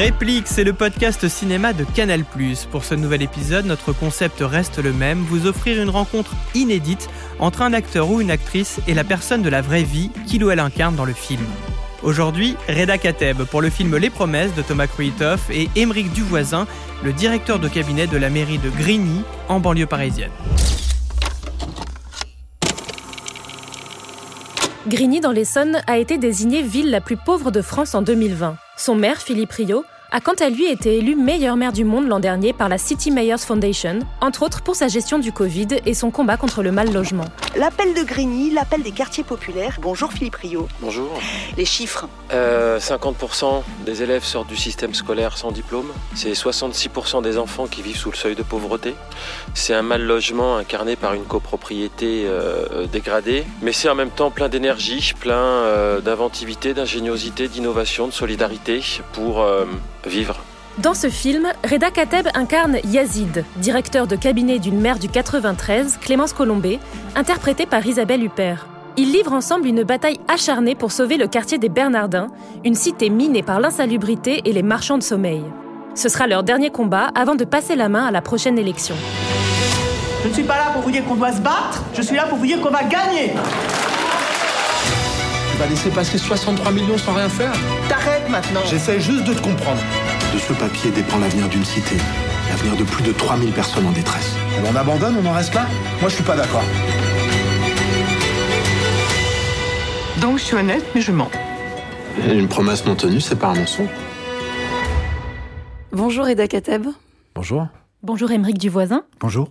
Réplique, c'est le podcast cinéma de Canal+. Pour ce nouvel épisode, notre concept reste le même, vous offrir une rencontre inédite entre un acteur ou une actrice et la personne de la vraie vie qu'il ou elle incarne dans le film. Aujourd'hui, Reda Kateb pour le film Les Promesses de Thomas Kruitoff et Émeric Duvoisin, le directeur de cabinet de la mairie de Grigny, en banlieue parisienne. Grigny dans l'Essonne a été désignée ville la plus pauvre de France en 2020. Son maire, Philippe Rio, a quant à lui été élu meilleur maire du monde l'an dernier par la City Mayors Foundation, entre autres pour sa gestion du Covid et son combat contre le mal logement. L'appel de Grigny, l'appel des quartiers populaires. Bonjour Philippe Rio. Bonjour. Les chiffres. Euh, 50% des élèves sortent du système scolaire sans diplôme. C'est 66% des enfants qui vivent sous le seuil de pauvreté. C'est un mal logement incarné par une copropriété euh, dégradée. Mais c'est en même temps plein d'énergie, plein euh, d'inventivité, d'ingéniosité, d'innovation, de solidarité pour euh, vivre. Dans ce film, Reda Kateb incarne Yazid, directeur de cabinet d'une mère du 93, Clémence Colombet, interprétée par Isabelle Huppert. Ils livrent ensemble une bataille acharnée pour sauver le quartier des Bernardins, une cité minée par l'insalubrité et les marchands de sommeil. Ce sera leur dernier combat avant de passer la main à la prochaine élection. Je ne suis pas là pour vous dire qu'on doit se battre, je suis là pour vous dire qu'on va gagner. Tu vas laisser passer 63 millions sans rien faire T'arrêtes maintenant. J'essaie juste de te comprendre. De ce papier dépend l'avenir d'une cité, l'avenir de plus de 3000 personnes en détresse. Et on abandonne, on en reste là Moi, je suis pas d'accord. Donc je suis honnête, mais je mens. Une promesse non tenue, c'est pas un mensonge. Bonjour Eda Kateb. Bonjour. Bonjour Émeric Duvoisin. Bonjour.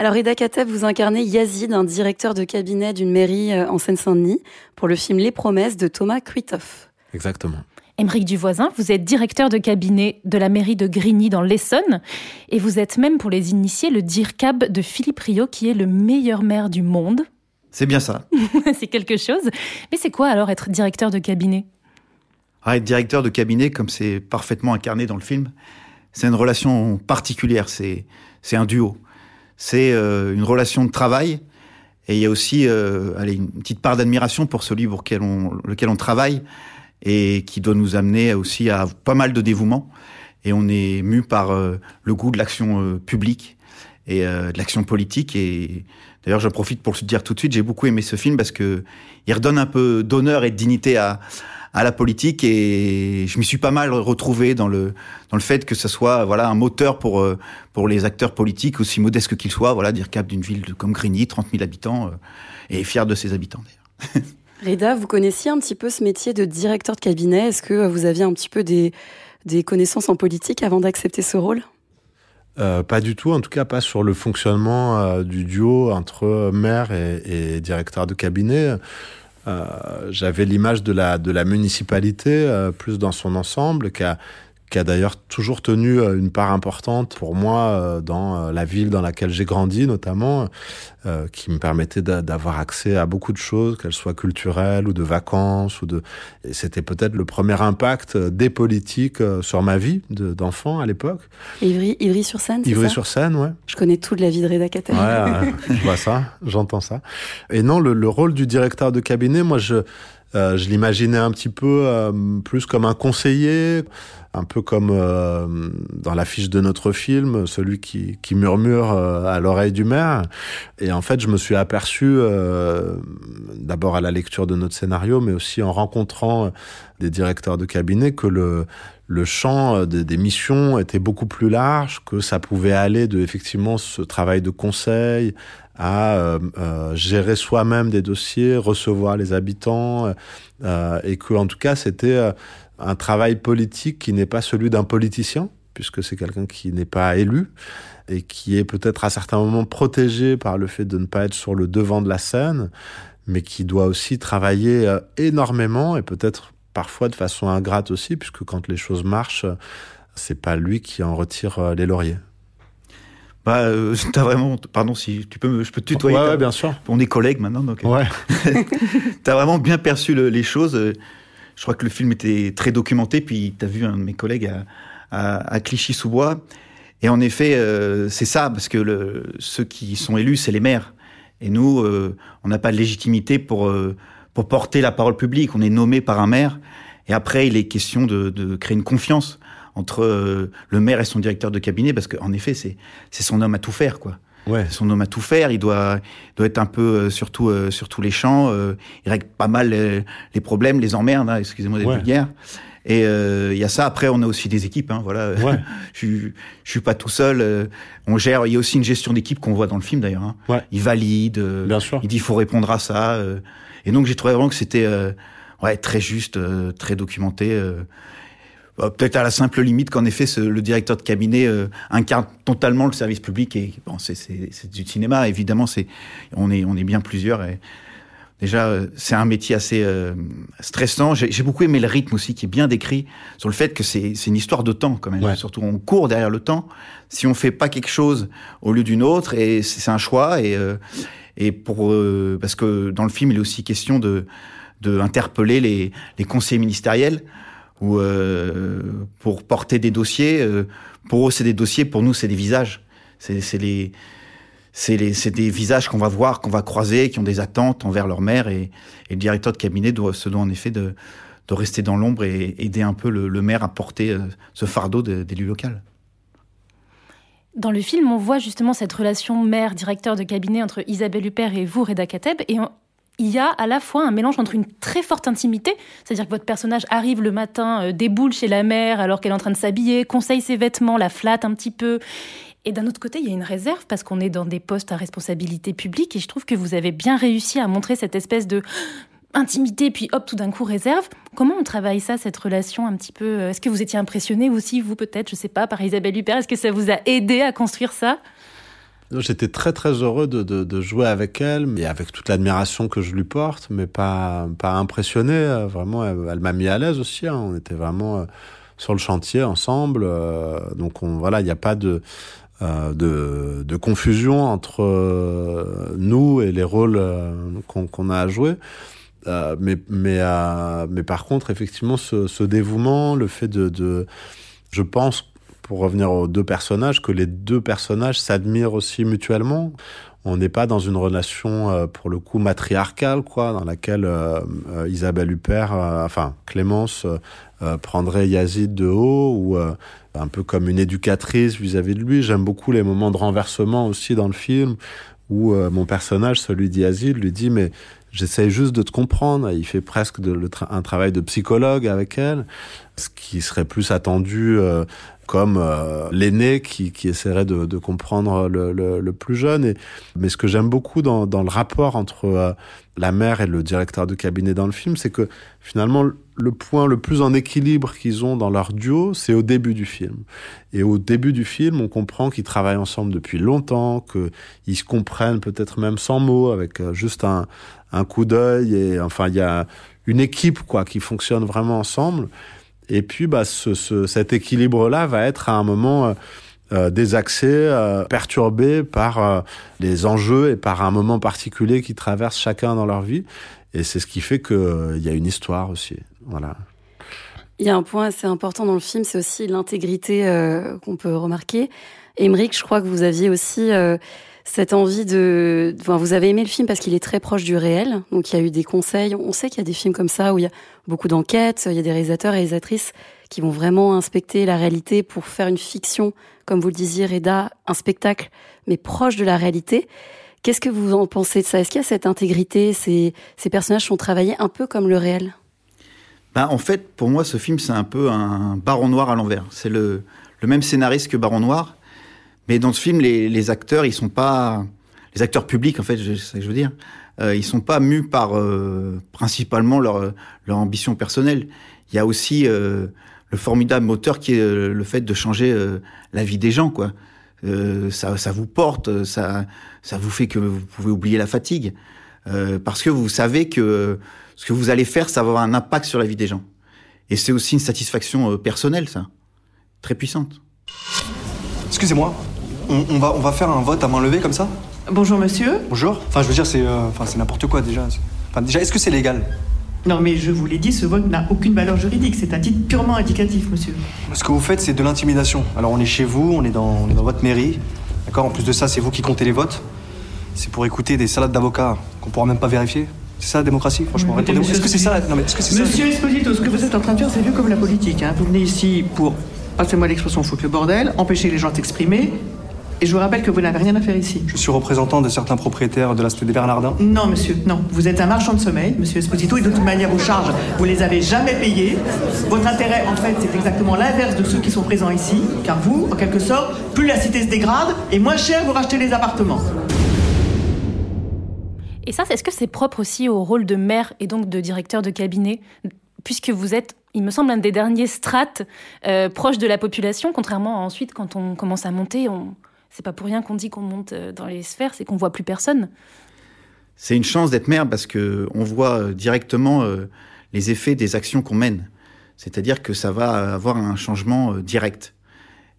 Alors Eda Kateb, vous incarnez Yazid, un directeur de cabinet d'une mairie euh, en Seine-Saint-Denis, pour le film Les Promesses de Thomas Kruitoff. Exactement. Émeric Duvoisin, vous êtes directeur de cabinet de la mairie de Grigny dans l'Essonne et vous êtes même pour les initiés le DIRCAB de Philippe Rio qui est le meilleur maire du monde. C'est bien ça. c'est quelque chose. Mais c'est quoi alors être directeur de cabinet? Ah, Être directeur de cabinet, comme c'est parfaitement incarné dans le film, c'est une relation particulière, c'est c'est un duo. C'est euh, une relation de travail et il y a aussi euh, allez, une petite part d'admiration pour celui pour lequel on, lequel on travaille et qui doit nous amener aussi à pas mal de dévouement. Et on est mu par euh, le goût de l'action publique et de l'action politique. Et d'ailleurs, je profite pour le dire tout de suite, j'ai beaucoup aimé ce film parce que il redonne un peu d'honneur et de dignité à la politique. Et je m'y suis pas mal retrouvé dans le dans le fait que ce soit voilà un moteur pour euh, pour les acteurs politiques aussi modestes qu'ils soient. Voilà, dire cap d'une ville comme Grigny, 30 000 habitants, euh, et fier de ses habitants d'ailleurs. Reda, vous connaissiez un petit peu ce métier de directeur de cabinet. Est-ce que vous aviez un petit peu des, des connaissances en politique avant d'accepter ce rôle? Euh, pas du tout, en tout cas pas sur le fonctionnement euh, du duo entre maire et, et directeur de cabinet. Euh, J'avais l'image de la, de la municipalité euh, plus dans son ensemble, qui a, qui a d'ailleurs toujours tenu euh, une part importante pour moi euh, dans la ville dans laquelle j'ai grandi notamment, euh, qui me permettait d'avoir accès à beaucoup de choses, qu'elles soient culturelles ou de vacances ou de. C'était peut-être le premier impact des politiques sur ma vie d'enfant à l'époque. Ivry, Ivry sur Seine. Ivry sur Seine, ouais. Je connais toute la vie de Reda Kateb. Ouais, je vois ça, j'entends ça. Et non, le, le rôle du directeur de cabinet, moi je. Euh, je l'imaginais un petit peu euh, plus comme un conseiller, un peu comme euh, dans l'affiche de notre film, celui qui, murmure à l'oreille du maire. Et en fait, je me suis aperçu, d'abord à la lecture de notre scénario, mais aussi en rencontrant des directeurs de cabinet, que le, champ des, des, missions était beaucoup plus large, que ça pouvait aller de effectivement ce travail de conseil à euh, euh, gérer soi-même des dossiers, recevoir les habitants, euh, et que en tout cas c'était un travail politique qui n'est pas celui d'un politicien, puisque c'est quelqu'un qui n'est pas élu et qui est peut-être à certains moments protégé par le fait de ne pas être sur le devant de la scène, mais qui doit aussi travailler énormément et peut-être parfois de façon ingrate aussi, puisque quand les choses marchent, c'est pas lui qui en retire les lauriers. Bah, euh, t'as vraiment, pardon si tu peux, me, je peux te tutoyer. Ouais, ouais, bien sûr. On est collègues maintenant, donc. Ouais. t'as vraiment bien perçu le, les choses. Je crois que le film était très documenté. Puis t'as vu un de mes collègues à, Clichy-sous-Bois. Et en effet, euh, c'est ça, parce que ceux qui sont élus, c'est les maires. Et nous, euh, on n'a pas de légitimité pour euh, pour porter la parole publique. On est nommé par un maire. Et après, il est question de, de créer une confiance entre le maire et son directeur de cabinet, parce qu'en effet, c'est son homme à tout faire, quoi. Ouais. Son homme à tout faire, il doit doit être un peu euh, surtout euh, sur tous les champs. euh, il règle pas mal les, les problèmes, les emmerdes, hein, excusez-moi d'être Ouais. vulgaire. Et euh, il y a ça. Après, on a aussi des équipes. Hein, voilà. Ouais. je, suis- je suis pas tout seul. euh, on gère. Il y a aussi une gestion d'équipe qu'on voit dans le film d'ailleurs. Hein. Ouais. Il valide. euh, Bien sûr. il dit il faut répondre à ça. euh, et donc j'ai trouvé vraiment que c'était euh, ouais très juste, euh, très documenté. Euh, Peut-être à la simple limite qu'en effet ce- le directeur de cabinet euh, incarne totalement le service public et bon c'est du cinéma évidemment c'est on est on est bien plusieurs et déjà euh, c'est un métier assez euh, stressant. J'ai j'ai beaucoup aimé le rythme aussi qui est bien décrit sur le fait que c'est c'est une histoire de temps quand même. Ouais. surtout on court derrière le temps. Si on fait pas quelque chose au lieu d'une autre et c'est un choix et euh, et pour euh, parce que dans le film il est aussi question de de interpeller les les conseillers ministériels ou euh, pour porter des dossiers euh, pour eux c'est des dossiers pour nous c'est des visages. C'est les c'est des visages qu'on va voir qu'on va croiser qui ont des attentes envers leur mère. Et, le directeur de cabinet se doit en effet de de rester dans l'ombre et aider un peu le, maire à porter euh, ce fardeau de- d'élu local. Dans le film, on voit justement cette relation mère-directeur de cabinet entre Isabelle Huppert et vous, Reda Kateb, et il y a à la fois un mélange entre une très forte intimité, c'est-à-dire que votre personnage arrive le matin, euh, déboule chez la mère alors qu'elle est en train de s'habiller, conseille ses vêtements, la flatte un petit peu. Et d'un autre côté, il y a une réserve parce qu'on est dans des postes à responsabilité publique et je trouve que vous avez bien réussi à montrer cette espèce de intimité puis hop tout d'un coup réserve. Comment on travaille ça cette relation un petit peu euh, Est-ce que vous étiez impressionné aussi vous peut-être, je sais pas, par Isabelle Huppert Est-ce que ça vous a aidé à construire ça? J'étais très très heureux de, de, jouer avec elle, et avec toute l'admiration que je lui porte, mais pas, pas impressionné. euh, Vraiment, elle, m'a mis à l'aise aussi. hein. On était vraiment euh, sur le chantier ensemble. euh, donc on, voilà, il n'y a pas de, de, confusion entre nous et les rôles qu'on a à jouer. Mais, mais, mais par contre, effectivement, ce, ce dévouement, le fait de, de je pense, pour revenir aux deux personnages, que les deux personnages s'admirent aussi mutuellement. On n'est pas dans une relation, euh, pour le coup, matriarcale, quoi, dans laquelle euh, euh, Isabelle Huppert, enfin Clémence, prendrait Yazid de haut, ou un peu comme une éducatrice vis-à-vis de lui. J'aime beaucoup les moments de renversement aussi dans le film, où mon personnage, celui d'Yazid, lui dit, mais j'essaye juste de te comprendre. Il fait presque un travail de psychologue avec elle, ce qui serait plus attendu euh, comme euh, l'aîné qui, essaierait de, comprendre le, plus jeune. Mais ce que j'aime beaucoup dans, dans le rapport entre euh, la mère et le directeur de cabinet dans le film, c'est que finalement le point le plus en équilibre qu'ils ont dans leur duo, c'est au début du film. Et au début du film, on comprend qu'ils travaillent ensemble depuis longtemps, qu'ils se comprennent peut-être même sans mots, avec euh, juste un, un coup d'œil. Et enfin, il y a une équipe quoi qui fonctionne vraiment ensemble. Et puis, bah, ce, ce, cet équilibre-là va être à un moment euh, euh, désaxé, euh, perturbé par les enjeux et par un moment particulier qui traverse chacun dans leur vie. Et c'est ce qui fait qu'il y a une histoire aussi. Il y a un point assez important dans le film, c'est aussi l'intégrité euh, qu'on peut remarquer. Émeric, je crois que vous aviez aussi euh, cette envie de... Enfin, vous avez aimé le film parce qu'il est très proche du réel. Donc il y a eu des conseils. On sait qu'il y a des films comme ça où il y a beaucoup d'enquêtes, il y a des réalisateurs et réalisatrices qui vont vraiment inspecter la réalité pour faire une fiction, comme vous le disiez, Reda, un spectacle, mais proche de la réalité. Qu'est-ce que vous en pensez de ça? Est-ce qu'il y a cette intégrité? Ces, ces personnages sont travaillés un peu comme le réel? Bah, en fait, pour moi, ce film, c'est un peu un Baron Noir à l'envers. C'est le, même scénariste que Baron Noir, mais dans ce film, les, acteurs, ils sont pas les acteurs publics, en fait, c'est ça que je veux dire. Euh, ils sont pas mus par euh, principalement leur ambition personnelle. Il y a aussi euh, le formidable moteur qui est euh, le fait de changer la vie des gens, quoi. Ça, vous porte, ça, vous fait que vous pouvez oublier la fatigue, parce que vous savez que ce que vous allez faire, ça va avoir un impact sur la vie des gens. Et c'est aussi une satisfaction euh, personnelle, ça, très puissante. Excusez-moi, on, on va, on va faire un vote à main levée comme ça? Bonjour monsieur. Bonjour. Enfin, je veux dire, c'est euh, enfin, c'est n'importe quoi déjà. Enfin, déjà, est-ce que c'est légal? Non mais je vous l'ai dit, ce vote n'a aucune valeur juridique. C'est un titre purement indicatif, monsieur. Ce que vous faites, c'est de l'intimidation. Alors, on est chez vous, on est dans, on est dans votre mairie. D'accord? En plus de ça, c'est vous qui comptez les votes. C'est pour écouter des salades d'avocats qu'on pourra même pas vérifier. C'est ça la démocratie, franchement. Répondez-moi. Est-ce que c'est ça la- Non, mais est-ce que c'est ça Monsieur Esposito, ce que vous êtes en train de faire, c'est vu comme la politique. Hein. Vous venez ici pour passez-moi l'expression foutre le bordel, empêcher les gens de s'exprimer. Et je vous rappelle que vous n'avez rien à faire ici. Je suis représentant de certains propriétaires de la cité des Bernardins. Non, monsieur, non. Vous êtes un marchand de sommeil, monsieur Esposito, et de toute manière, vos charges, vous les avez jamais payées. Votre intérêt, en fait, c'est exactement l'inverse de ceux qui sont présents ici, car vous, en quelque sorte, plus la cité se dégrade, et moins cher vous rachetez les appartements. Et ça, est-ce que c'est propre aussi au rôle de maire et donc de directeur de cabinet, puisque vous êtes, il me semble, un des derniers strates euh, proches de la population, contrairement à ensuite, quand on commence à monter, on... c'est pas pour rien qu'on dit qu'on monte euh, dans les sphères, c'est qu'on voit plus personne. C'est une chance d'être maire parce que on voit euh, directement les effets des actions qu'on mène. C'est-à-dire que ça va avoir un changement direct.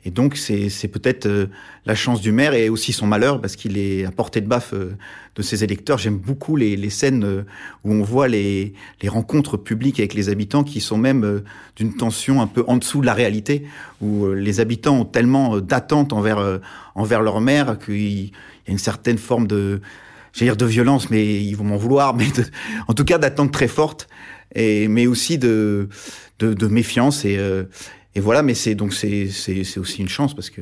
Et donc, c'est peut-être euh, la chance du maire et aussi son malheur parce qu'il est à portée de baffe euh, de ses électeurs. J'aime beaucoup les, les, scènes euh, où on voit les, les, rencontres publiques avec les habitants qui sont même d'une tension un peu en dessous de la réalité, où les habitants ont tellement d'attentes envers, envers leur maire qu'il y a une certaine forme de, j'allais dire de violence, mais ils vont m'en vouloir, mais en tout cas d'attentes très fortes, et, mais aussi de, de, de méfiance et et voilà, mais c'est donc c'est aussi une chance parce que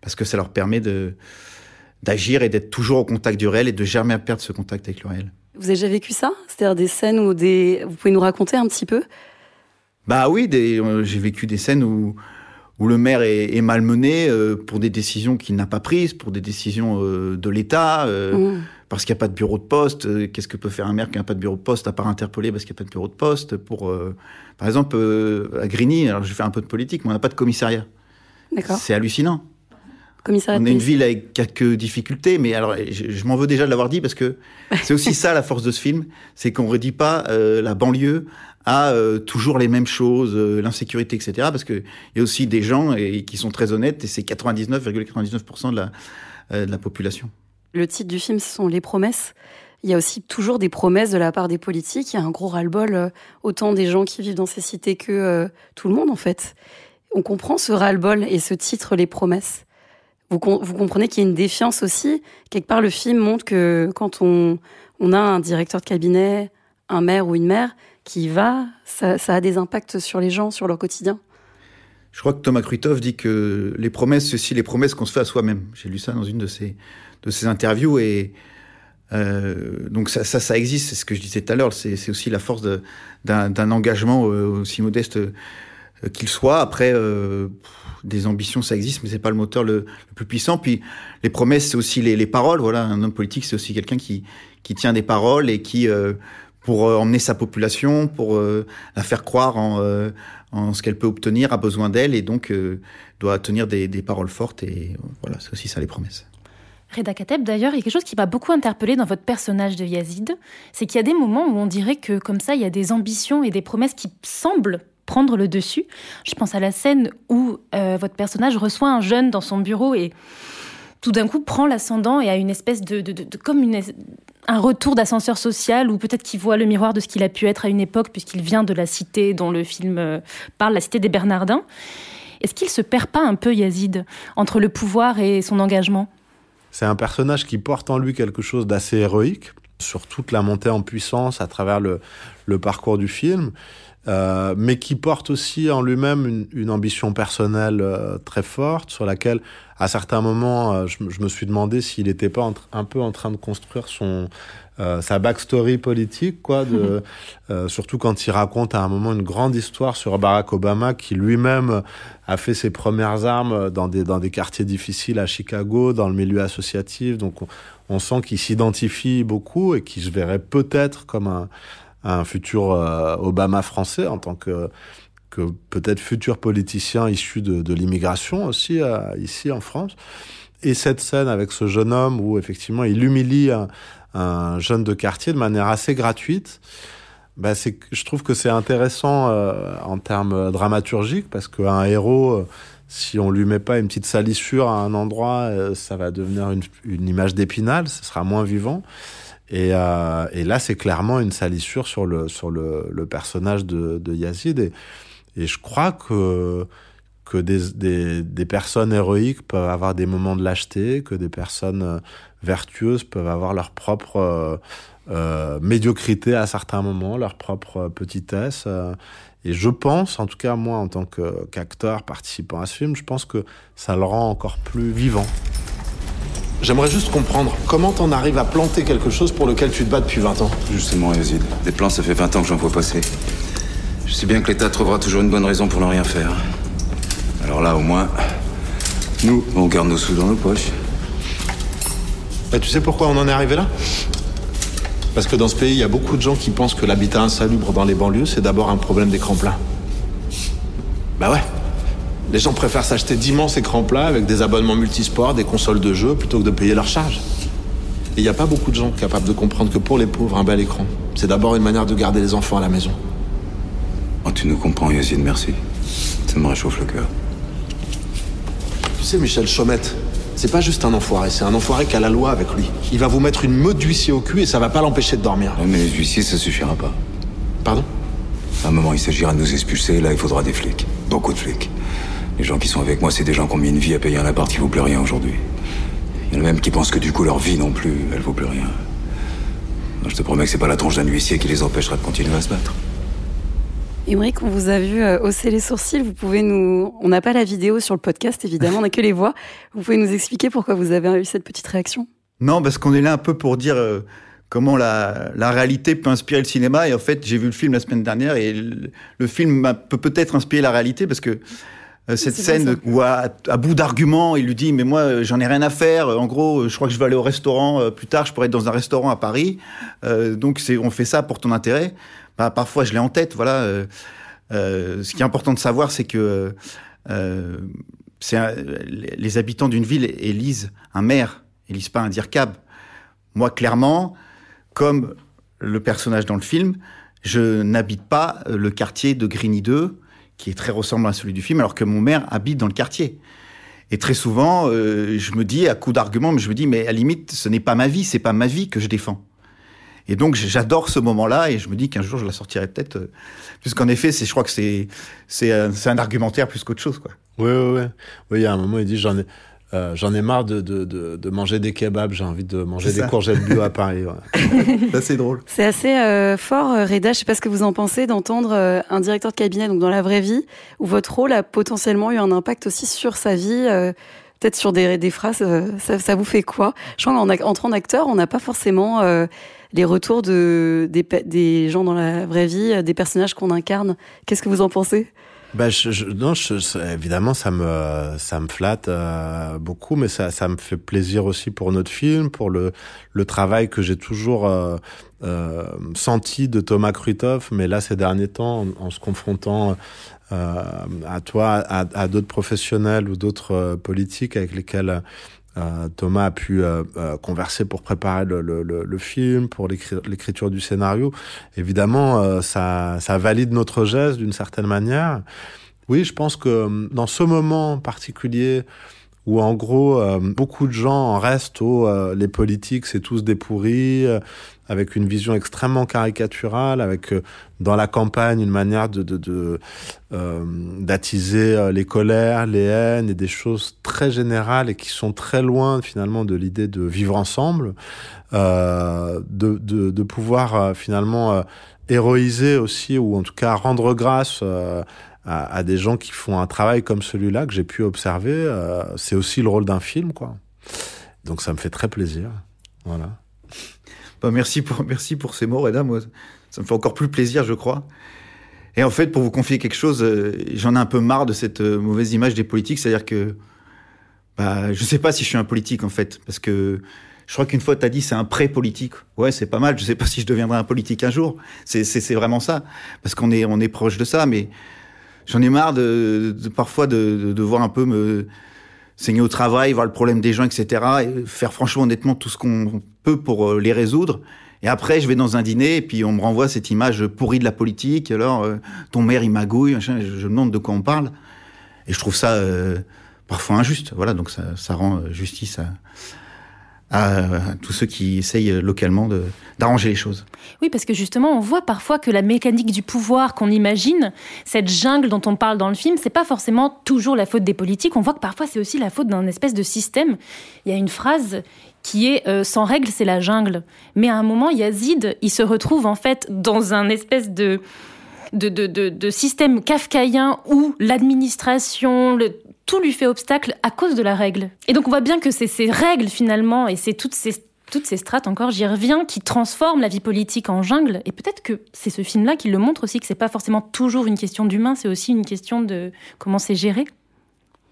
parce que ça leur permet de d'agir et d'être toujours au contact du réel et de jamais perdre ce contact avec le réel. Vous avez déjà vécu ça? C'est-à-dire des scènes où des vous pouvez nous raconter un petit peu? Bah oui, euh, j'ai vécu des scènes où où le maire est, malmené euh, pour des décisions qu'il n'a pas prises, pour des décisions euh, de l'État. Mmh parce qu'il n'y a pas de bureau de poste. Euh, qu'est-ce que peut faire un maire qui n'a pas de bureau de poste à part interpeller parce qu'il n'y a pas de bureau de poste pour, euh, Par exemple, euh, à Grigny, alors je fais un peu de politique, mais on n'a pas de commissariat. D'accord. C'est hallucinant. Commissariat on a une ville avec quelques difficultés, mais alors je, m'en veux déjà de l'avoir dit parce que c'est aussi ça la force de ce film, c'est qu'on ne redit pas la banlieue à toujours les mêmes choses, l'insécurité, etc. Parce qu'il y a aussi des gens et, qui sont très honnêtes et c'est 99,99% de, la, de la population. Le titre du film, ce sont les promesses. Il y a aussi toujours des promesses de la part des politiques. Il y a un gros ras-le-bol, euh, autant des gens qui vivent dans ces cités que euh, tout le monde, en fait. On comprend ce ras-le-bol et ce titre, les promesses. Vous, comprenez qu'il y a une défiance aussi. Quelque part, le film montre que quand on, a un directeur de cabinet, un maire ou une mère qui va, ça, a des impacts sur les gens, sur leur quotidien. Je crois que Thomas Kruithof dit que les promesses, c'est aussi les promesses qu'on se fait à soi-même. J'ai lu ça dans une de ses, de ces interviews et euh, donc ça, ça, existe, c'est ce que je disais tout à l'heure, c'est aussi la force d'un engagement euh, aussi modeste euh, qu'il soit. Après, des ambitions, ça existe, mais c'est pas le moteur le, plus puissant. Puis les promesses, c'est aussi les, les, paroles. Voilà, un homme politique, c'est aussi quelqu'un qui, qui tient des paroles et qui, pour emmener sa population, pour la faire croire en, en ce qu'elle peut obtenir, a besoin d'elle et donc doit tenir des, des paroles fortes. Et voilà, c'est aussi ça les promesses. Reda Kateb, d'ailleurs, il y a quelque chose qui m'a beaucoup interpellé dans votre personnage de Yazid, c'est qu'il y a des moments où on dirait que comme ça, il y a des ambitions et des promesses qui semblent prendre le dessus. Je pense à la scène où euh, votre personnage reçoit un jeune dans son bureau et tout d'un coup prend l'ascendant et a une espèce de, de, de, comme une, un retour d'ascenseur social ou peut-être qu'il voit le miroir de ce qu'il a pu être à une époque puisqu'il vient de la cité dont le film euh, parle, la cité des Bernardins. Est-ce qu'il se perd pas un peu Yazid entre le pouvoir et son engagement? C'est un personnage qui porte en lui quelque chose d'assez héroïque sur toute la montée en puissance à travers le, parcours du film, euh, mais qui porte aussi en lui-même une, ambition personnelle euh, très forte sur laquelle, à certains moments, euh, je, me suis demandé s'il n'était pas un peu en train de construire son euh, sa backstory politique, quoi. De, euh, surtout quand il raconte à un moment une grande histoire sur Barack Obama, qui lui-même a fait ses premières armes dans des dans des quartiers difficiles à Chicago, dans le milieu associatif. Donc on, on sent qu'il s'identifie beaucoup et qu'il se verrait peut-être comme un un futur euh, Obama français en tant que que peut-être futur politicien issu de, de l'immigration aussi ici en France. Et cette scène avec ce jeune homme où effectivement il humilie un, un jeune de quartier de manière assez gratuite, bah c'est, je trouve que c'est intéressant euh, en termes dramaturgiques parce qu'un héros, euh, si on lui met pas une petite salissure à un endroit, euh, ça va devenir une, une, image d'épinal, ce sera moins vivant. Et, euh, et là, c'est clairement une salissure sur le, sur le, le personnage de, de Yazid. Et, et je crois que que des, des, des, personnes héroïques peuvent avoir des moments de lâcheté, que des personnes euh, vertueuses peuvent avoir leur propre euh, euh, médiocrité à certains moments, leur propre petitesse. euh, et je pense, en tout cas moi en tant que- qu'acteur participant à ce film, je pense que ça le rend encore plus vivant. J'aimerais juste comprendre comment t'en arrives à planter quelque chose pour lequel tu te bats depuis 20 ans? Justement, Yazid. Des plans, ça fait 20 ans que j'en vois passer. Je sais bien que l'État trouvera toujours une bonne raison pour ne rien faire. Alors là, au moins, nous, on garde nos sous dans nos poches. Et tu sais pourquoi on en est arrivé là? Parce que dans ce pays, il y a beaucoup de gens qui pensent que l'habitat insalubre dans les banlieues, c'est d'abord un problème d'écran plat. Bah ouais. Les gens préfèrent s'acheter d'immenses écrans plats avec des abonnements multisports, des consoles de jeux, plutôt que de payer leur charge. Et il n'y a pas beaucoup de gens capables de comprendre que pour les pauvres, un bel écran, c'est d'abord une manière de garder les enfants à la maison. Oh, tu nous comprends, Yazid, merci. Ça me réchauffe le cœur. Tu sais, Michel Chaumette, c'est pas juste un enfoiré, c'est un enfoiré qui a la loi avec lui. Il va vous mettre une meute d'huissier au cul et ça va pas l'empêcher de dormir. Mais les huissiers, ça suffira pas. Pardon? À un moment, il s'agira de nous expulser, là, il faudra des flics. Beaucoup de flics. Les gens qui sont avec moi, c'est des gens qui ont mis une vie à payer un appart qui vaut plus rien aujourd'hui. Il y en a même qui pensent que du coup, leur vie non plus, elle vaut plus rien. Non, je te promets que c'est pas la tronche d'un huissier qui les empêchera de continuer à se battre. Émeric, on vous a vu euh, hausser les sourcils. Vous pouvez nous. On n'a pas la vidéo sur le podcast, évidemment, on n'a que les voix. Vous pouvez nous expliquer pourquoi vous avez eu cette petite réaction? Non, parce qu'on est là un peu pour dire euh, comment la, la réalité peut inspirer le cinéma. Et en fait, j'ai vu le film la semaine dernière et le, le film peut peut-être inspirer la réalité parce que cette C'est scène où, à, à bout d'arguments, il lui dit Mais moi, euh, j'en ai rien à faire. En gros, euh, je crois que je vais aller au restaurant euh, plus tard. Je pourrais être dans un restaurant à Paris. Euh, donc, on fait ça pour ton intérêt. Bah, parfois, je l'ai en tête. Voilà. euh, euh, ce qui est important de savoir, c'est que euh, un- les habitants d'une ville élisent un maire, élisent pas un dircab. Moi, clairement, comme le personnage dans le film, je n'habite pas euh, le quartier de Grigny 2, qui est très ressemblant à celui du film, alors que mon maire habite dans le quartier. Et très souvent, euh, je me dis, à coup d'argument, mais je me dis, mais à la limite, ce n'est pas ma vie, c'est pas ma vie que je défends. Et donc, j'adore ce moment-là, et je me dis qu'un jour, je la sortirai peut-être. euh, puisqu'en effet, je crois que c'est, un, un argumentaire plus qu'autre chose, quoi. Oui, oui, oui. Oui, il y a un moment, il dit j'en ai, euh, j'en ai marre de, de, de, de manger des kebabs, j'ai envie de manger des courgettes bio à Paris. ouais. Ça, c'est drôle. C'est assez euh, fort, euh, Reda. Je sais pas ce que vous en pensez d'entendre euh, un directeur de cabinet, donc dans la vraie vie, où votre rôle a potentiellement eu un impact aussi sur sa vie, euh, peut-être sur des, des phrases. euh, ça, ça vous fait quoi? Je crois qu'en entrant d'acteur, on n'a pas forcément euh, les retours de des, des gens dans la vraie vie, des personnages qu'on incarne. Qu'est-ce que vous en pensez? Bah, je, je- non, je- évidemment, ça me, ça me flatte euh, beaucoup, mais ça, ça me fait plaisir aussi pour notre film, pour le, le travail que j'ai toujours euh, euh, senti de Thomas Kruithoff, mais là, ces derniers temps, en, se confrontant euh, à toi, à, à d'autres professionnels ou d'autres euh, politiques avec lesquels Thomas a pu euh, euh, converser pour préparer le, le, le, film, pour l'écri- l'écriture du scénario. Évidemment, euh, ça, ça valide notre geste d'une certaine manière. Oui, je pense que euh, dans ce moment particulier où en gros euh, beaucoup de gens en restent au euh, les politiques c'est tous des pourris euh, avec une vision extrêmement caricaturale avec dans la campagne une manière de d'attiser les colères les haines et des choses très générales et qui sont très loin finalement de l'idée de vivre ensemble de, de de pouvoir finalement héroïser aussi ou en tout cas rendre grâce à, des gens qui font un travail comme celui-là que j'ai pu observer, euh, c'est aussi le rôle d'un film, quoi. Donc ça me fait très plaisir. Voilà. Bah, merci pour merci pour ces mots, Reda. Ça me fait encore plus plaisir, je crois. Et en fait, pour vous confier quelque chose, euh, j'en ai un peu marre de cette euh, mauvaise image des politiques. C'est-à-dire que, bah, je sais pas si je suis un politique en fait, parce que je crois qu'une fois tu as dit c'est un pré-politique. Ouais, c'est pas mal. Je sais pas si je deviendrai un politique un jour. C'est vraiment ça, parce qu'on est on est proche de ça, mais j'en ai marre de, de parfois de, de devoir un peu me saigner au travail, voir le problème des gens, etc. Et faire franchement, honnêtement, tout ce qu'on peut pour euh, les résoudre. Et après, je vais dans un dîner et puis on me renvoie cette image pourrie de la politique. Alors, euh, ton maire, il magouille, machin, je, je me demande de quoi on parle. Et je trouve ça euh, parfois injuste. Voilà, donc ça, ça rend euh, justice à, à, tous ceux qui essayent localement d'arranger les choses. Oui, parce que justement, on voit parfois que la mécanique du pouvoir qu'on imagine, cette jungle dont on parle dans le film, c'est pas forcément toujours la faute des politiques. On voit que parfois c'est aussi la faute d'un espèce de système. Il y a une phrase qui est euh, sans règles, c'est la jungle. Mais à un moment, Yazid, il se retrouve en fait dans un espèce de de, de, de, système kafkaïen où l'administration, tout lui fait obstacle à cause de la règle. Et donc on voit bien que c'est ces règles finalement et c'est toutes ces strates encore, j'y reviens, qui transforment la vie politique en jungle. Et peut-être que c'est ce film-là qui le montre aussi que c'est pas forcément toujours une question d'humain, c'est aussi une question de comment c'est géré.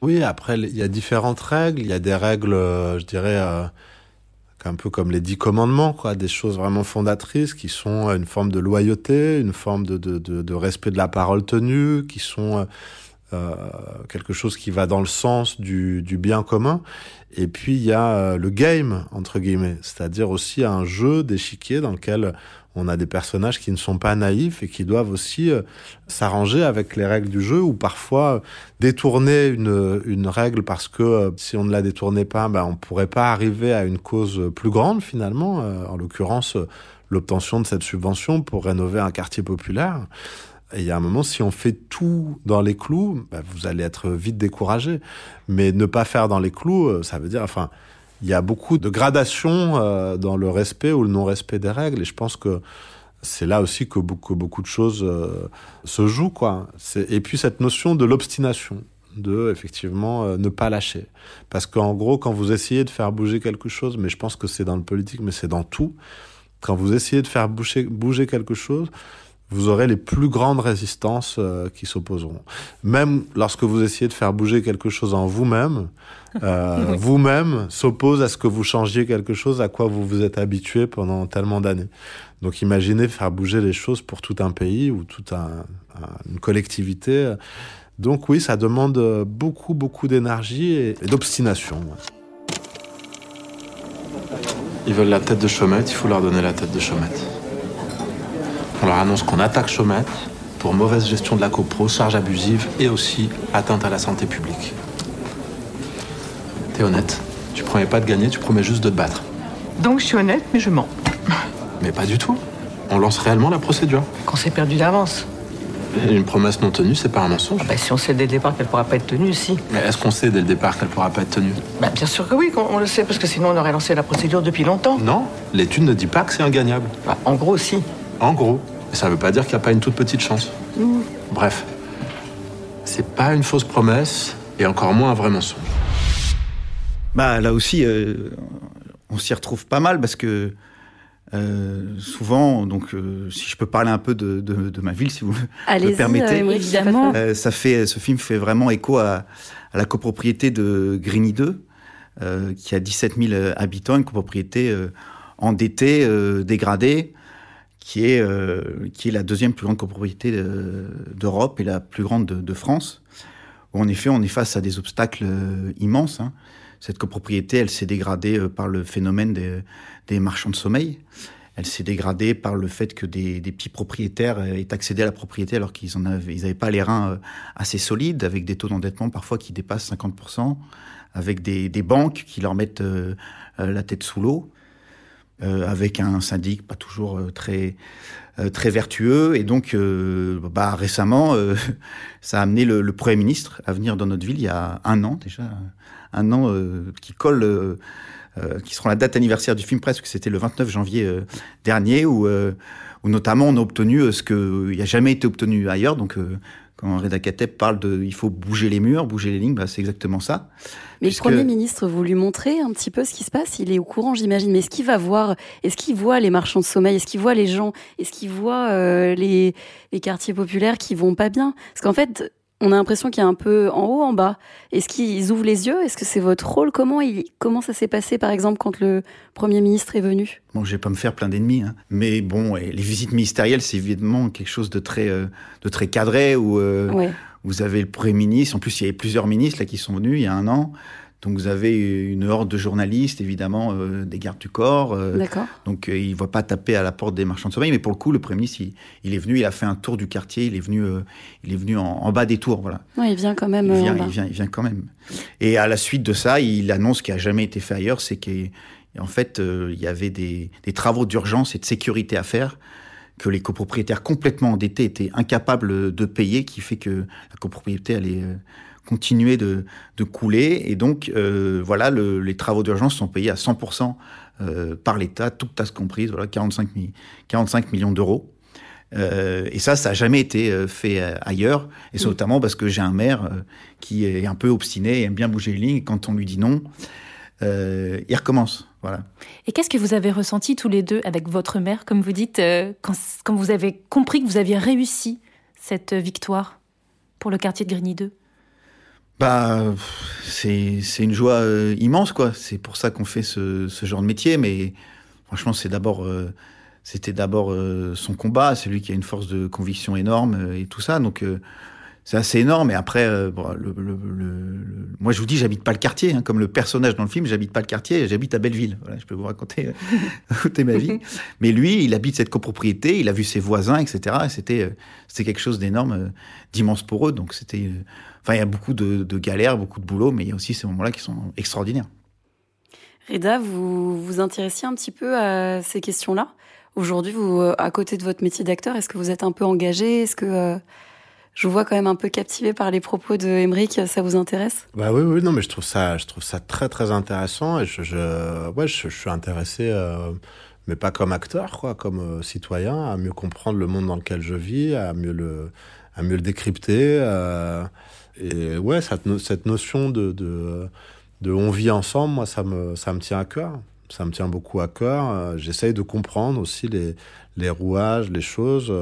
Oui, après il y a différentes règles. Il y a des règles, euh, je dirais, euh, un peu comme les dix commandements, quoi, des choses vraiment fondatrices qui sont une forme de loyauté, une forme de, respect de la parole tenue, qui sont euh, euh, quelque chose qui va dans le sens du, bien commun. Et puis il y a euh, le game entre guillemets, c'est-à-dire aussi un jeu d'échiquier dans lequel on a des personnages qui ne sont pas naïfs et qui doivent aussi euh, s'arranger avec les règles du jeu ou parfois détourner une, règle parce que si on ne la détournait pas, ben, on pourrait pas arriver à une cause plus grande finalement, en l'occurrence l'obtention de cette subvention pour rénover un quartier populaire. Et il y a un moment, si on fait tout dans les clous, bah, vous allez être vite découragé. Mais ne pas faire dans les clous, euh, ça veut dire, enfin, il y a beaucoup de gradations euh, dans le respect ou le non-respect des règles. Et je pense que c'est là aussi que beaucoup, beaucoup de choses euh, se jouent, quoi. Et puis cette notion de l'obstination, de effectivement ne pas lâcher. Parce qu'en gros, quand vous essayez de faire bouger quelque chose, mais je pense que c'est dans le politique, mais c'est dans tout, quand vous essayez de faire bouger, bouger quelque chose, vous aurez les plus grandes résistances euh, qui s'opposeront. Même lorsque vous essayez de faire bouger quelque chose en vous-même, euh, vous-même s'oppose à ce que vous changiez quelque chose à quoi vous vous êtes habitué pendant tellement d'années. Donc imaginez faire bouger les choses pour tout un pays ou toute un, une collectivité. Donc oui, ça demande beaucoup, beaucoup d'énergie et, et d'obstination. Ils veulent la tête de Chaumette, il faut leur donner la tête de Chaumette. On leur annonce qu'on attaque Chaumette pour mauvaise gestion de la copro, charge abusive et aussi atteinte à la santé publique. T'es honnête. Tu promets pas de gagner, tu promets juste de te battre. Donc je suis honnête, mais je mens. Mais pas du tout. On lance réellement la procédure. Qu'on s'est perdu d'avance. Une promesse non tenue, c'est pas un mensonge. Ah bah, si on sait dès le départ qu'elle pourra pas être tenue, si. Mais est-ce qu'on sait dès le départ qu'elle pourra pas être tenue? Bah, Bien sûr que oui, on, le sait, parce que sinon on aurait lancé la procédure depuis longtemps. Non, l'étude ne dit pas que c'est ingagnable. Bah, en gros, si. En gros. Mais ça veut pas dire qu'il n'y a pas une toute petite chance. Mmh. Bref, c'est pas une fausse promesse et encore moins un vrai mensonge. Bah là aussi, euh, on s'y retrouve pas mal parce que euh, souvent, donc euh, si je peux parler un peu de, de, de ma ville, si vous me permettez, euh, évidemment. Euh, ça fait, ce film fait vraiment écho à, à la copropriété de Grigny 2, qui a 17 000 habitants, une copropriété endettée, dégradée qui est, euh, qui est la deuxième plus grande copropriété d'Europe et la plus grande de, de, France. En effet, on est face à des obstacles euh, immenses. Hein. Cette copropriété, elle s'est dégradée euh, par le phénomène des, marchands de sommeil. Elle s'est dégradée par le fait que des, petits propriétaires aient accédé à la propriété alors qu'ils en avaient, ils n'avaient pas les reins assez solides, avec des taux d'endettement parfois qui dépassent 50%, avec des, banques qui leur mettent euh, la tête sous l'eau euh, avec un syndic pas toujours euh, très euh, très vertueux. Et donc bah récemment ça a amené le, le, premier ministre à venir dans notre ville il y a un an déjà un an qui colle qui sera la date anniversaire du film presque c'était le 29 janvier dernier où où notamment on a obtenu ce que il a jamais été obtenu ailleurs. Donc quand Reda Kateb parle de il faut bouger les murs, bouger les lignes, bah, c'est exactement ça. Mais le Premier ministre, vous lui montrez un petit peu ce qui se passe? Il est au courant, j'imagine. Mais est-ce qu'il va voir Est-ce qu'il voit les marchands de sommeil? Est-ce qu'il voit les gens? Est-ce qu'il voit euh, les, les quartiers populaires qui vont pas bien? Parce qu'en fait, on a l'impression qu'il y a un peu en haut, en bas. Est-ce qu'ils ouvrent les yeux? Est-ce que c'est votre rôle? Comment, il, comment ça s'est passé, par exemple, quand le Premier ministre est venu? Bon, je vais pas me faire plein d'ennemis, hein. mais bon, les visites ministérielles, c'est évidemment quelque chose de très, euh, de très cadré, où euh, ouais. vous avez le Premier ministre, en plus il y avait plusieurs ministres là, qui sont venus il y a un an, donc vous avez une horde de journalistes, évidemment, euh, des gardes du corps. Euh, D'accord. Donc euh, il ne va pas taper à la porte des marchands de sommeil, mais pour le coup, le Premier ministre, il, il, est venu, il a fait un tour du quartier, il est venu, euh, il est venu en, en, bas des tours, voilà. Ouais, il vient quand même. Il vient, il vient, il vient quand même. Et à la suite de ça, il annonce ce qui a jamais été fait ailleurs, c'est qu'il Et en fait, euh, il y avait des, des travaux d'urgence et de sécurité à faire que les copropriétaires complètement endettés étaient incapables de payer, qui fait que la copropriété allait euh, continuer de, de couler. Et donc, euh, voilà, le, les travaux d'urgence sont payés à 100% euh, par l'État, toute tasse comprise, voilà, 45, mi 45 millions d'euros. Euh, et ça, ça n'a jamais été fait ailleurs. Et c'est notamment parce que j'ai un maire qui est un peu obstiné, aime bien bouger les lignes. Et quand on lui dit non, il recommence. Voilà. Et qu'est-ce que vous avez ressenti tous les deux avec votre mère, comme vous dites, quand, quand vous avez compris que vous aviez réussi cette victoire pour le quartier de Grigny 2 Bah, c'est une joie euh, immense, quoi. C'est pour ça qu'on fait ce, ce genre de métier. Mais franchement, c'est d'abord, euh, c'était d'abord euh, son combat. C'est lui qui a une force de conviction énorme et tout ça. Donc, c'est assez énorme. Et après, euh, bon, le, le- le- le- moi, je vous dis, j'habite pas le quartier. hein. comme le personnage dans le film, j'habite pas le quartier. J'habite à Belleville. Voilà, je peux vous raconter, euh, ma vie. Mais lui, il habite cette copropriété. Il a vu ses voisins, etc. Et c'était, euh, c'était quelque chose d'énorme, euh, d'immense pour eux. Donc, c'était. Enfin, il y a beaucoup de, de galères, beaucoup de boulot, mais il y a aussi ces moments-là qui sont extraordinaires. Reda, vous vous intéressiez un petit peu à ces questions-là? Aujourd'hui, vous, à côté de votre métier d'acteur, est-ce que vous êtes un peu engagé? Est-ce que je vous vois quand même un peu captivé par les propos de Emmerich Ça vous intéresse? Bah oui, oui, non, mais je trouve ça, je trouve ça très, très intéressant je, ouais, je, suis intéressé, euh, mais pas comme acteur, quoi, comme euh, citoyen, à mieux comprendre le monde dans lequel je vis, à mieux le, à mieux le décrypter. euh, et ouais, cette, cette notion de, de, de on vit ensemble, moi, ça me, ça me tient à cœur. Ça me tient beaucoup à cœur. J'essaye de comprendre aussi les, les rouages, les choses.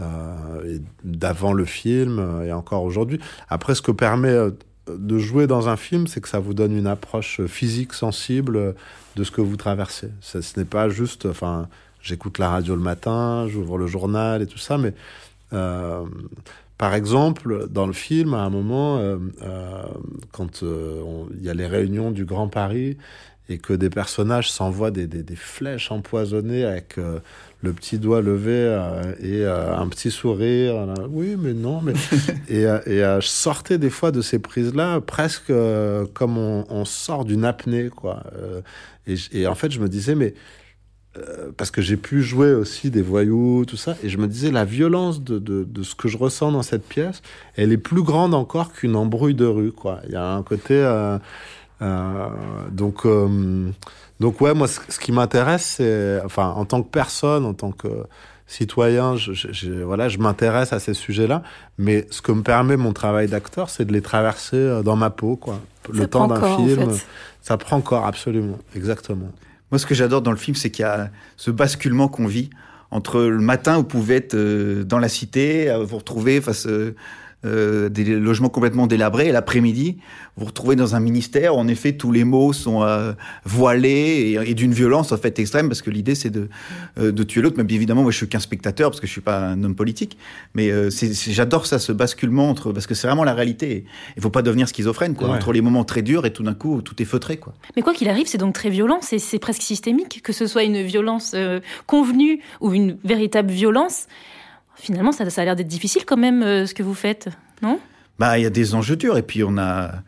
Euh, d'avant le film et encore aujourd'hui. Après, ce que permet euh, de jouer dans un film, c'est que ça vous donne une approche physique, sensible de ce que vous traversez. Ça, ce n'est pas juste, enfin, j'écoute la radio le matin, j'ouvre le journal et tout ça, mais euh, par exemple, dans le film, à un moment, quand il y a les réunions du Grand Paris et que des personnages s'envoient des, des, des flèches empoisonnées avec euh, le petit doigt levé euh, et euh, un petit sourire. là, oui, mais non, mais et, et je sortais des fois de ces prises-là presque comme on, on sort d'une apnée, quoi. Et, et en fait, je me disais, mais parce que j'ai pu jouer aussi des voyous, tout ça, et je me disais, la violence de, de, de ce que je ressens dans cette pièce, elle est plus grande encore qu'une embrouille de rue, quoi. Il y a un côté... euh, donc, euh, donc ouais, moi, ce, ce qui m'intéresse, c'est, enfin, en tant que personne, en tant que citoyen, je, je- je- voilà, je m'intéresse à ces sujets-là. Mais ce que me permet mon travail d'acteur, c'est de les traverser euh, dans ma peau, quoi. Le Ça temps d'un en film, fait. ça prend corps, absolument, exactement. Moi, ce que j'adore dans le film, c'est qu'il y a ce basculement qu'on vit entre le matin, vous pouvez être dans la cité, vous retrouver face euh, des logements complètement délabrés, et l'après-midi, vous vous retrouvez dans un ministère où, en effet, tous les mots sont euh, voilés et, et d'une violence, en fait, extrême, parce que l'idée, c'est de, euh, de tuer l'autre. Mais bien évidemment, moi, je suis qu'un spectateur, parce que je suis pas un homme politique. Mais euh, j'adore ça, ce basculement entre, parce que c'est vraiment la réalité. Il faut pas devenir schizophrène, quoi, Ouais. entre les moments très durs et tout d'un coup, tout est feutré, quoi. Mais quoi qu'il arrive, c'est donc très violent, c'est c'est presque systémique, que ce soit une violence euh, convenue ou une véritable violence. Finalement, ça, a l'air d'être difficile quand même, euh, ce que vous faites, non? Bah, il y a des enjeux durs. Et puis, on a.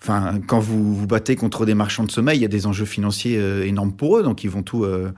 Enfin, quand vous vous battez contre des marchands de sommeil, il y a des enjeux financiers euh, énormes pour eux. Donc, ils vont tout. euh,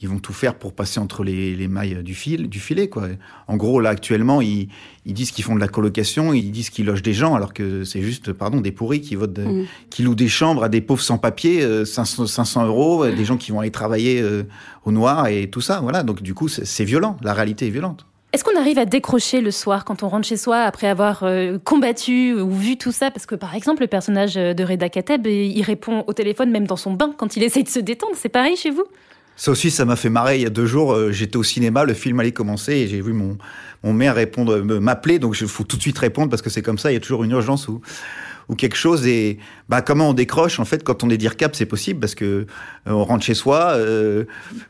ils vont tout faire pour passer entre les, les mailles du fil, du filet, quoi. En gros, là, actuellement, ils, ils disent qu'ils font de la colocation, ils disent qu'ils logent des gens, alors que c'est juste, pardon, des pourris qui votent, de- Mm. qui louent des chambres à des pauvres sans papier, euh, 500, 500 euros, euh, des gens qui vont aller travailler euh, au noir et tout ça, voilà. Donc, du coup, c'est c'est violent. La réalité est violente. Est-ce qu'on arrive à décrocher le soir quand on rentre chez soi après avoir euh, combattu ou vu tout ça? Parce que par exemple, le personnage de Reda Kateb, il répond au téléphone même dans son bain quand il essaye de se détendre. C'est pareil chez vous? Ça aussi, ça m'a fait marrer. Il y a deux jours, euh, j'étais au cinéma, le film allait commencer et j'ai vu mon, mon maire répondre, me- m'appeler. Donc, il faut tout de suite répondre parce que c'est comme ça. Il y a toujours une urgence ou, ou quelque chose. Et bah, comment on décroche En fait, quand on est DIRCAP, c'est possible parce que euh, on rentre chez soi. euh,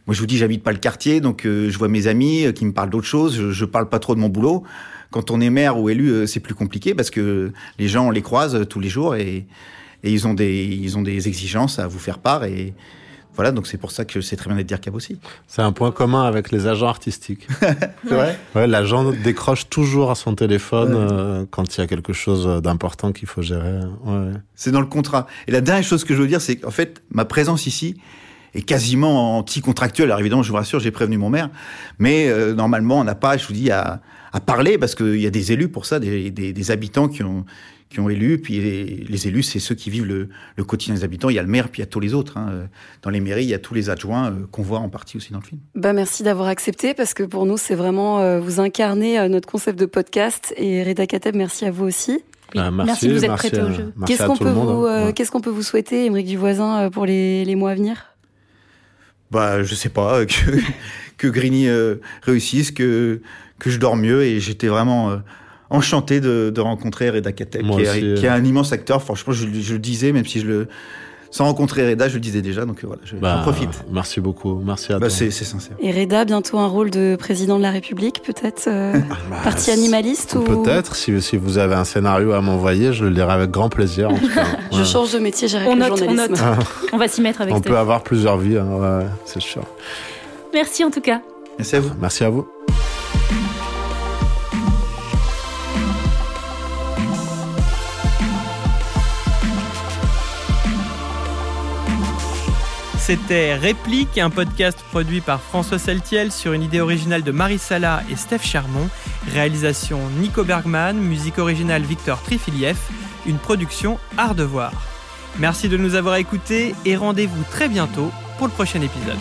moi, je vous dis, j'habite pas le quartier, donc euh, je vois mes amis euh, qui me parlent d'autres choses. Je, je parle pas trop de mon boulot. Quand on est maire ou élu, euh, c'est plus compliqué parce que les gens, on les croise euh, tous les jours et, et ils ont des ils ont des exigences à vous faire part et Voilà, donc c'est pour ça que c'est très bien d'être DIRCAB aussi. C'est un point commun avec les agents artistiques. c'est vrai? Ouais, l'agent décroche toujours à son téléphone euh, quand il y a quelque chose d'important qu'il faut gérer. Ouais. C'est dans le contrat. Et la dernière chose que je veux dire, c'est qu'en fait, ma présence ici est quasiment anti-contractuelle. Alors évidemment, je vous rassure, j'ai prévenu mon maire, mais euh, normalement, on n'a pas, je vous dis, à, à parler parce qu'il y a des élus pour ça, des, des, des habitants qui ont qui ont élu, puis les, les élus, c'est ceux qui vivent le, le, quotidien des habitants. Il y a le maire, puis il y a tous les autres. Hein. Dans les mairies, il y a tous les adjoints euh, qu'on voit en partie aussi dans le film. Bah merci d'avoir accepté, parce que pour nous, c'est vraiment euh, vous incarner euh, notre concept de podcast. Et Reda Kateb, merci à vous aussi. Ah, merci, merci, de vous être merci prêté au jeu. Qu'est-ce qu'on peut, vous, hein. euh, Ouais. qu'est-ce qu'on peut vous souhaiter, Émeric Duvoisin, euh, pour les, les mois à venir? Bah, je sais pas, que, que Grigny euh, réussisse, que, que je dors mieux, et j'étais vraiment euh, enchanté de, de rencontrer Reda Kateb, qui, est, euh. qui est un immense acteur. Franchement, je, je le disais, même si je le. Sans rencontrer Reda, je le disais déjà, donc euh, voilà, je- Bah, j'en profite. Merci beaucoup. Merci à Bah, toi. c'est sincère. Et Reda, bientôt un rôle de président de la République, peut-être euh, Bah, Parti animaliste ou... Peut-être, si, si vous avez un scénario à m'envoyer, je le lirai avec grand plaisir. En tout cas. Je Ouais. change de métier, j'irai On avec note, on note. On va s'y mettre avec On Steph. peut avoir plusieurs vies, hein, ouais, c'est sûr. Merci en tout cas. Merci à vous. Merci à vous. C'était Réplique, un podcast produit par François Saltiel sur une idée originale de Marie Sala et Steph Charmont. Réalisation Nico Bergman, musique originale Victor Trifiliev, une production Art de Voir. Merci de nous avoir écoutés et rendez-vous très bientôt pour le prochain épisode.